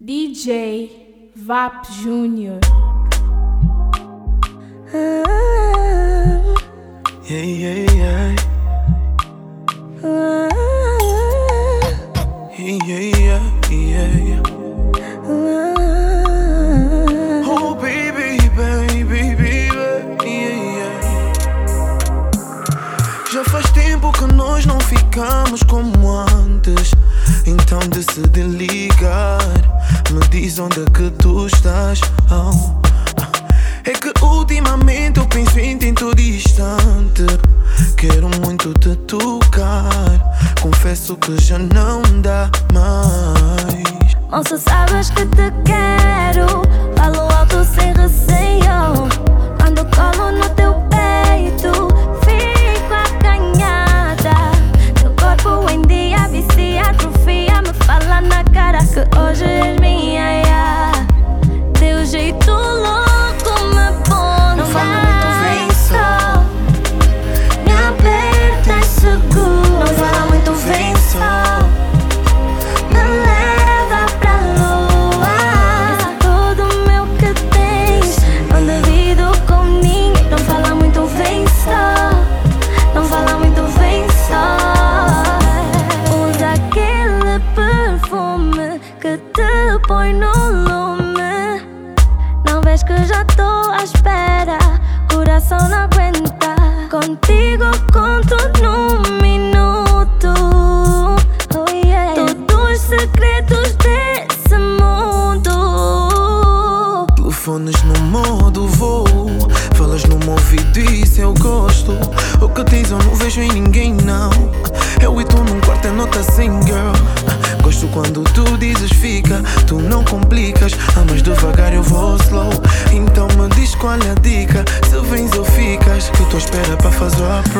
DJ Vap Júnior. Yeah, yeah, yeah. Yeah, yeah, yeah, yeah. Oh, baby, baby, baby, yeah, yeah. Já faz tempo que nós não ficamos como antes. Então decidi ligar. Me diz onde é que tu estás. Oh. É que ultimamente eu penso em ti todo instante. Quero muito te tocar. Confesso que já não dá mais. Moça, sabes que te quero. Falo alto sem receio. que hoje és minha, yeah. teu jeito louco.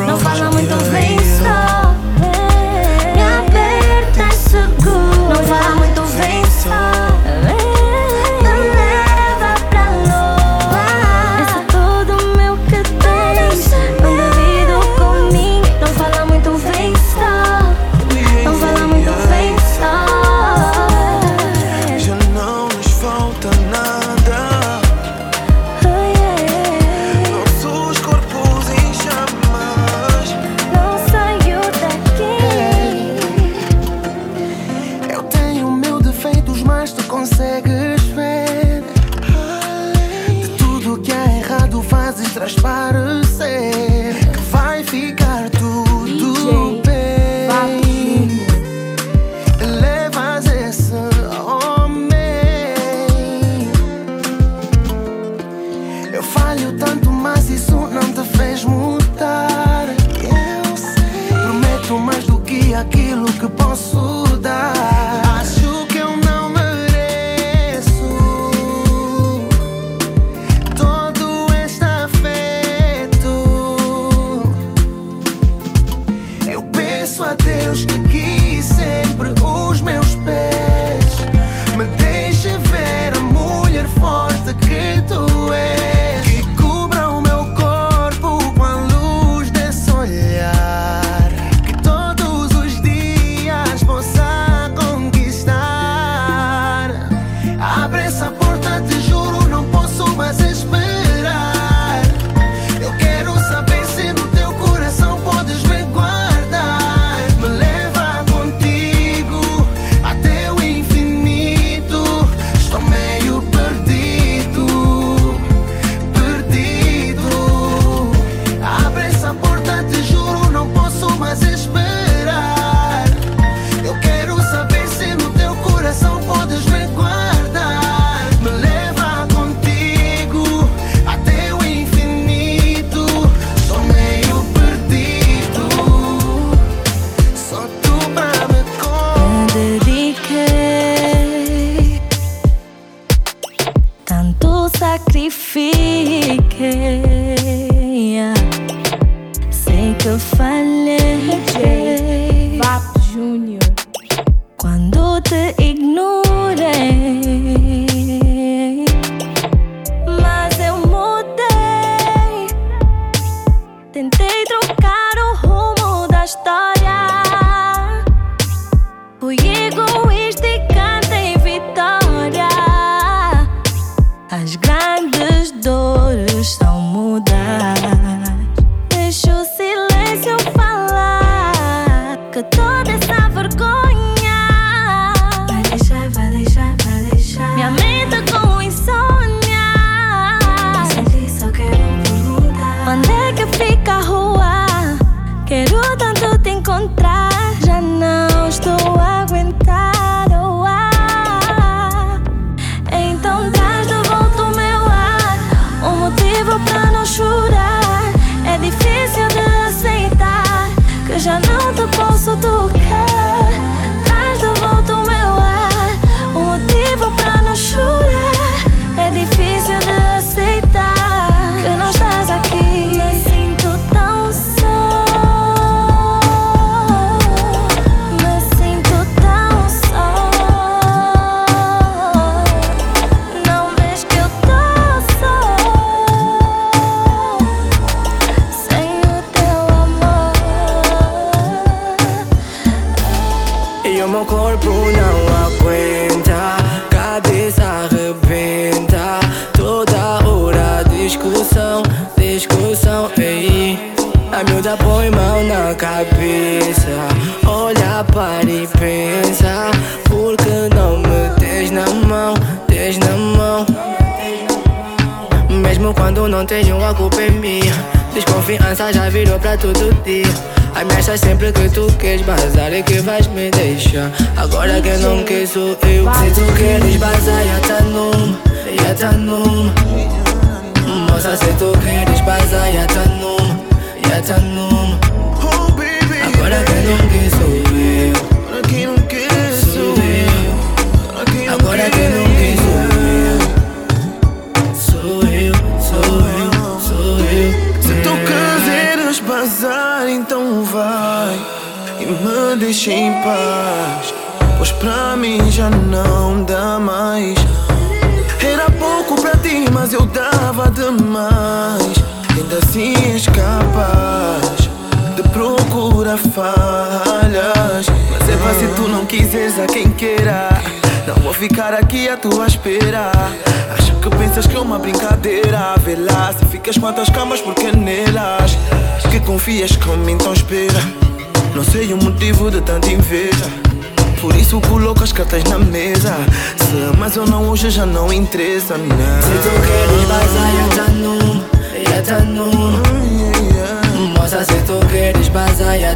Não fala muito bem só. transparecer. away. cabeça Olha para e pensa Porque não me tens na mão, tens na mão Mesmo quando não tenho a culpa em mim Desconfiança já virou pra todo dia Ai me sempre que tu queres bazar e que vais me deixar Agora quem não quer sou eu Se tu queres bazar já tá num, já tá num. Moça se tu queres bazar já tá num, já tá num. Agora que não quer sou eu. Agora quem não quer Sou eu. Agora quem não Agora que quer sou eu. Sou eu, sou eu, sou eu. Se tu quiseres bazar, então vai e me deixa em paz. Pois pra mim já não dá mais. Era pouco pra ti, mas eu dava demais. Ainda assim és capaz de procurar falhas. Mas é fácil tu não quiseres a quem queira. Não vou ficar aqui à tua espera. Acho que pensas que é uma brincadeira. Vê lá se ficas com as camas, porque nelas que confias como então espera. Não sei o motivo de tanta inveja. Por isso coloco as cartas na mesa. Se amas ou não, hoje já não interessa. Não. Se tu queres bazar, já tá numa, já tá numa. Moça, se tu queres bazar, já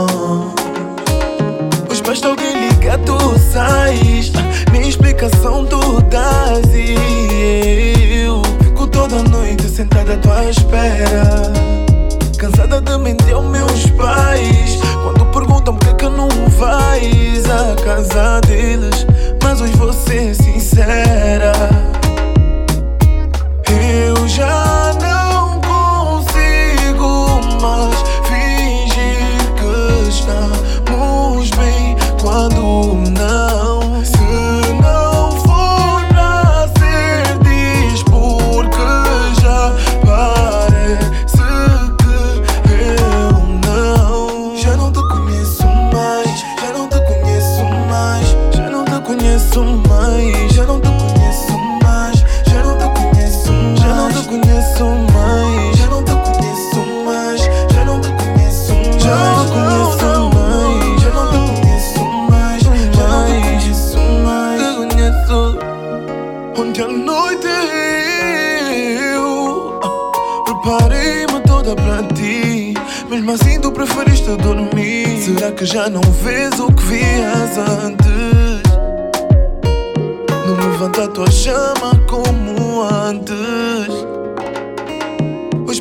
nós. Pois basta alguém ligar, tu sais. Nem explicação tu dás. E eu fico toda noite sentada à tua espera. Cansada de mentir aos meus pais. Quando perguntam por que, que não vais à casa deles. Mas hoje vou ser sincera. Eu já não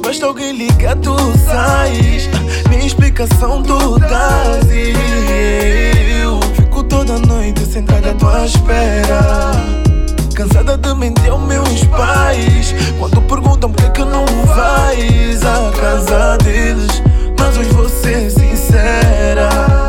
Pais alguém liga, tu sais. Nem explicação tu dás. E eu fico toda noite sentada à tua espera. Cansada de mentir aos meus pais. Quando perguntam por que, que não vais à casa deles. Mas hoje vou ser sincera.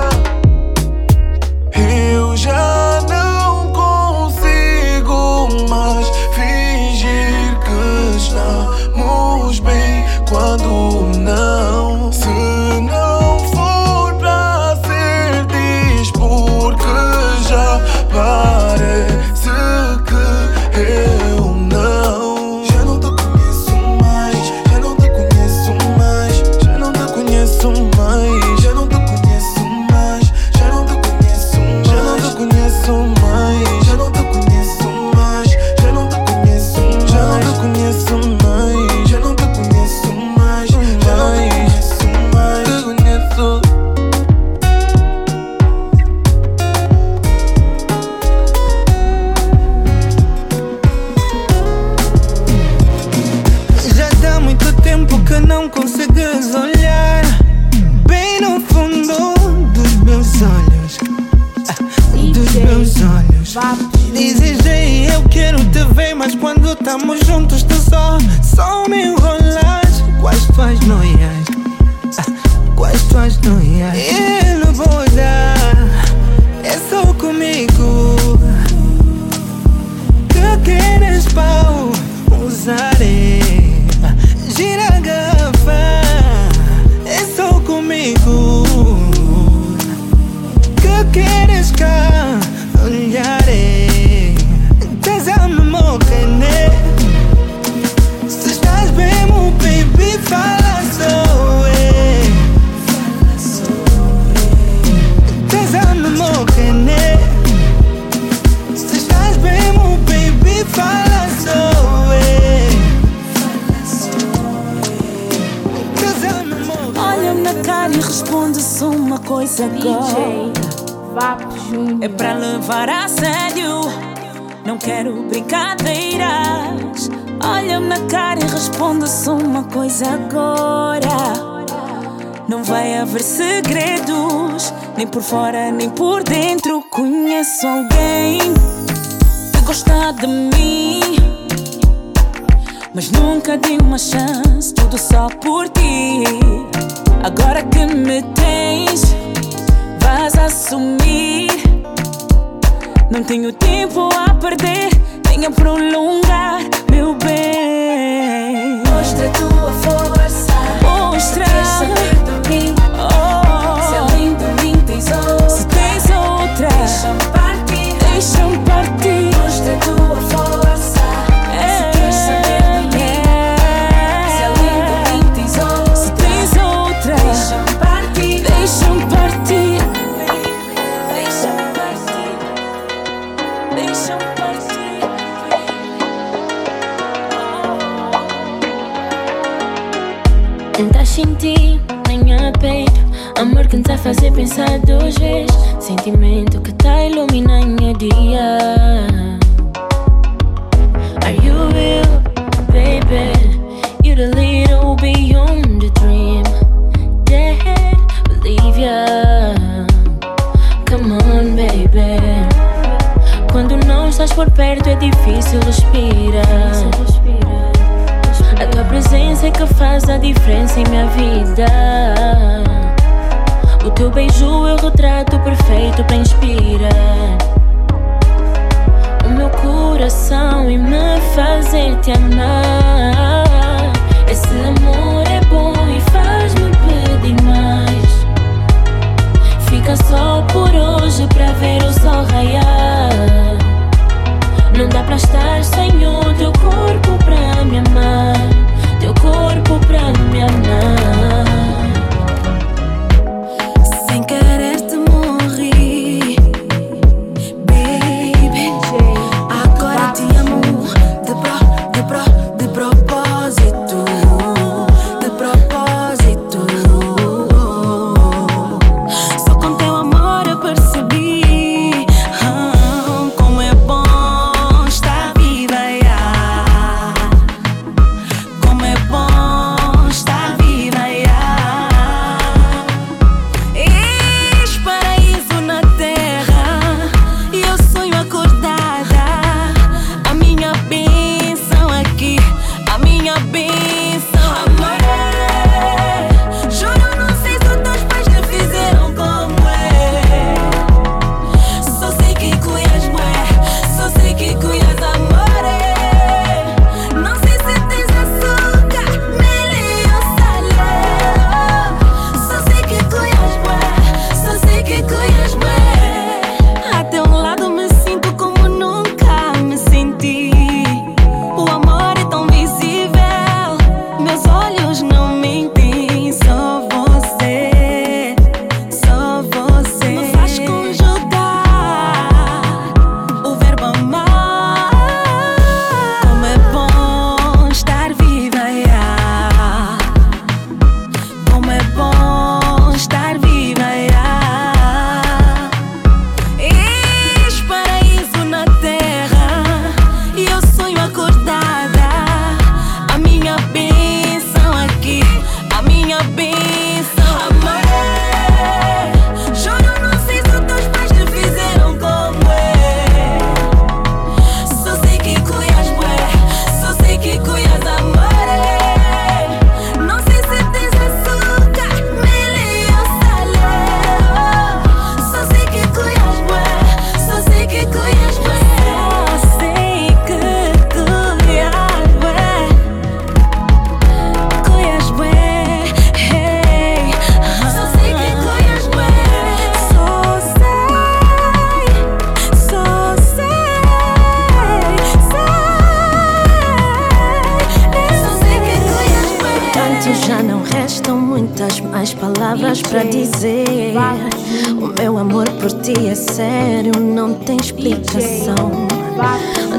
Estamos juntos coisa. É pra levar a sério, não quero brincadeiras. Olha-me na cara e responde-se uma coisa agora. Não vai haver segredos, nem por fora nem por dentro. Conheço alguém que gosta de mim. Mas nunca dei uma chance, tudo só por ti. Agora que me tens, vais assumir. Não tenho tempo a perder, nem a prolongar, meu bem. Mostra a tua força, mostra. Tá fazer pensar duas vezes. Sentimento que tá iluminando meu dia. Are you real, baby? You the little beyond the dream. Dead, believe ya. Come on, baby. Quando não estás por perto é difícil respirar. A tua presença é que faz a diferença em minha vida. O teu beijo é o retrato perfeito para inspirar o meu coração e me fazer te amar. Esse amor é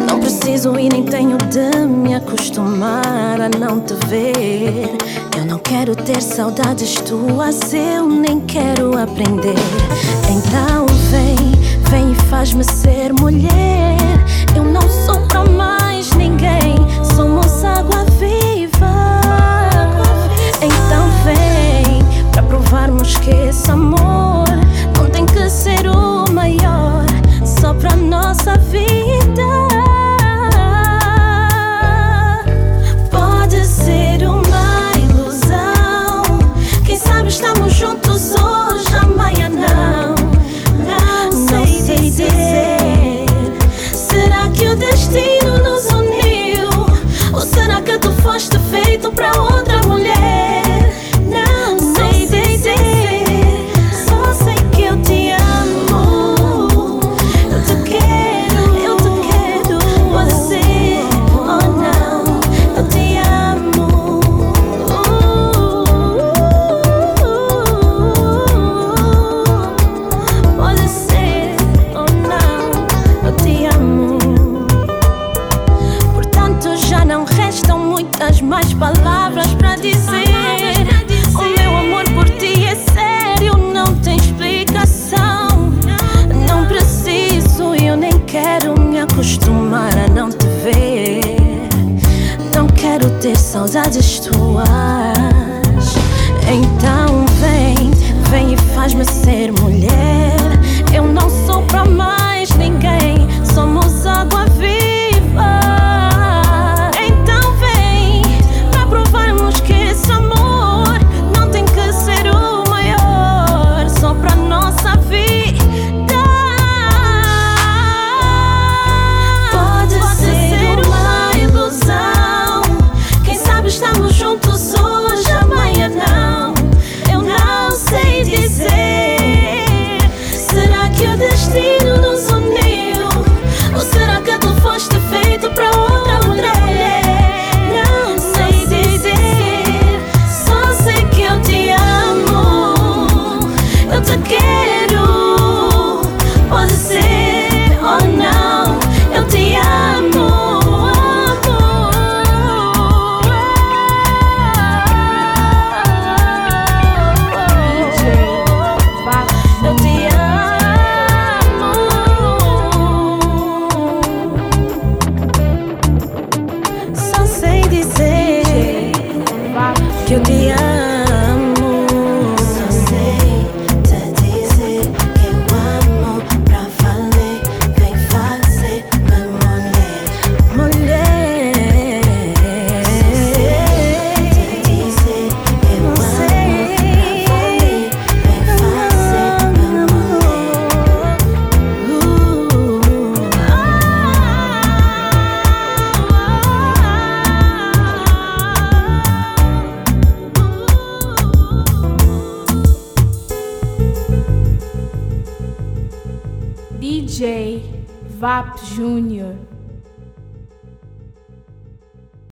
Não preciso e nem tenho de me acostumar a não te ver. Eu não quero ter saudades tuas, eu nem quero aprender. Então vem, vem e faz-me ser mulher. Eu não sou pra mais ninguém, somos água viva. Então vem, pra provarmos que esse amor. nossa vida. cause I just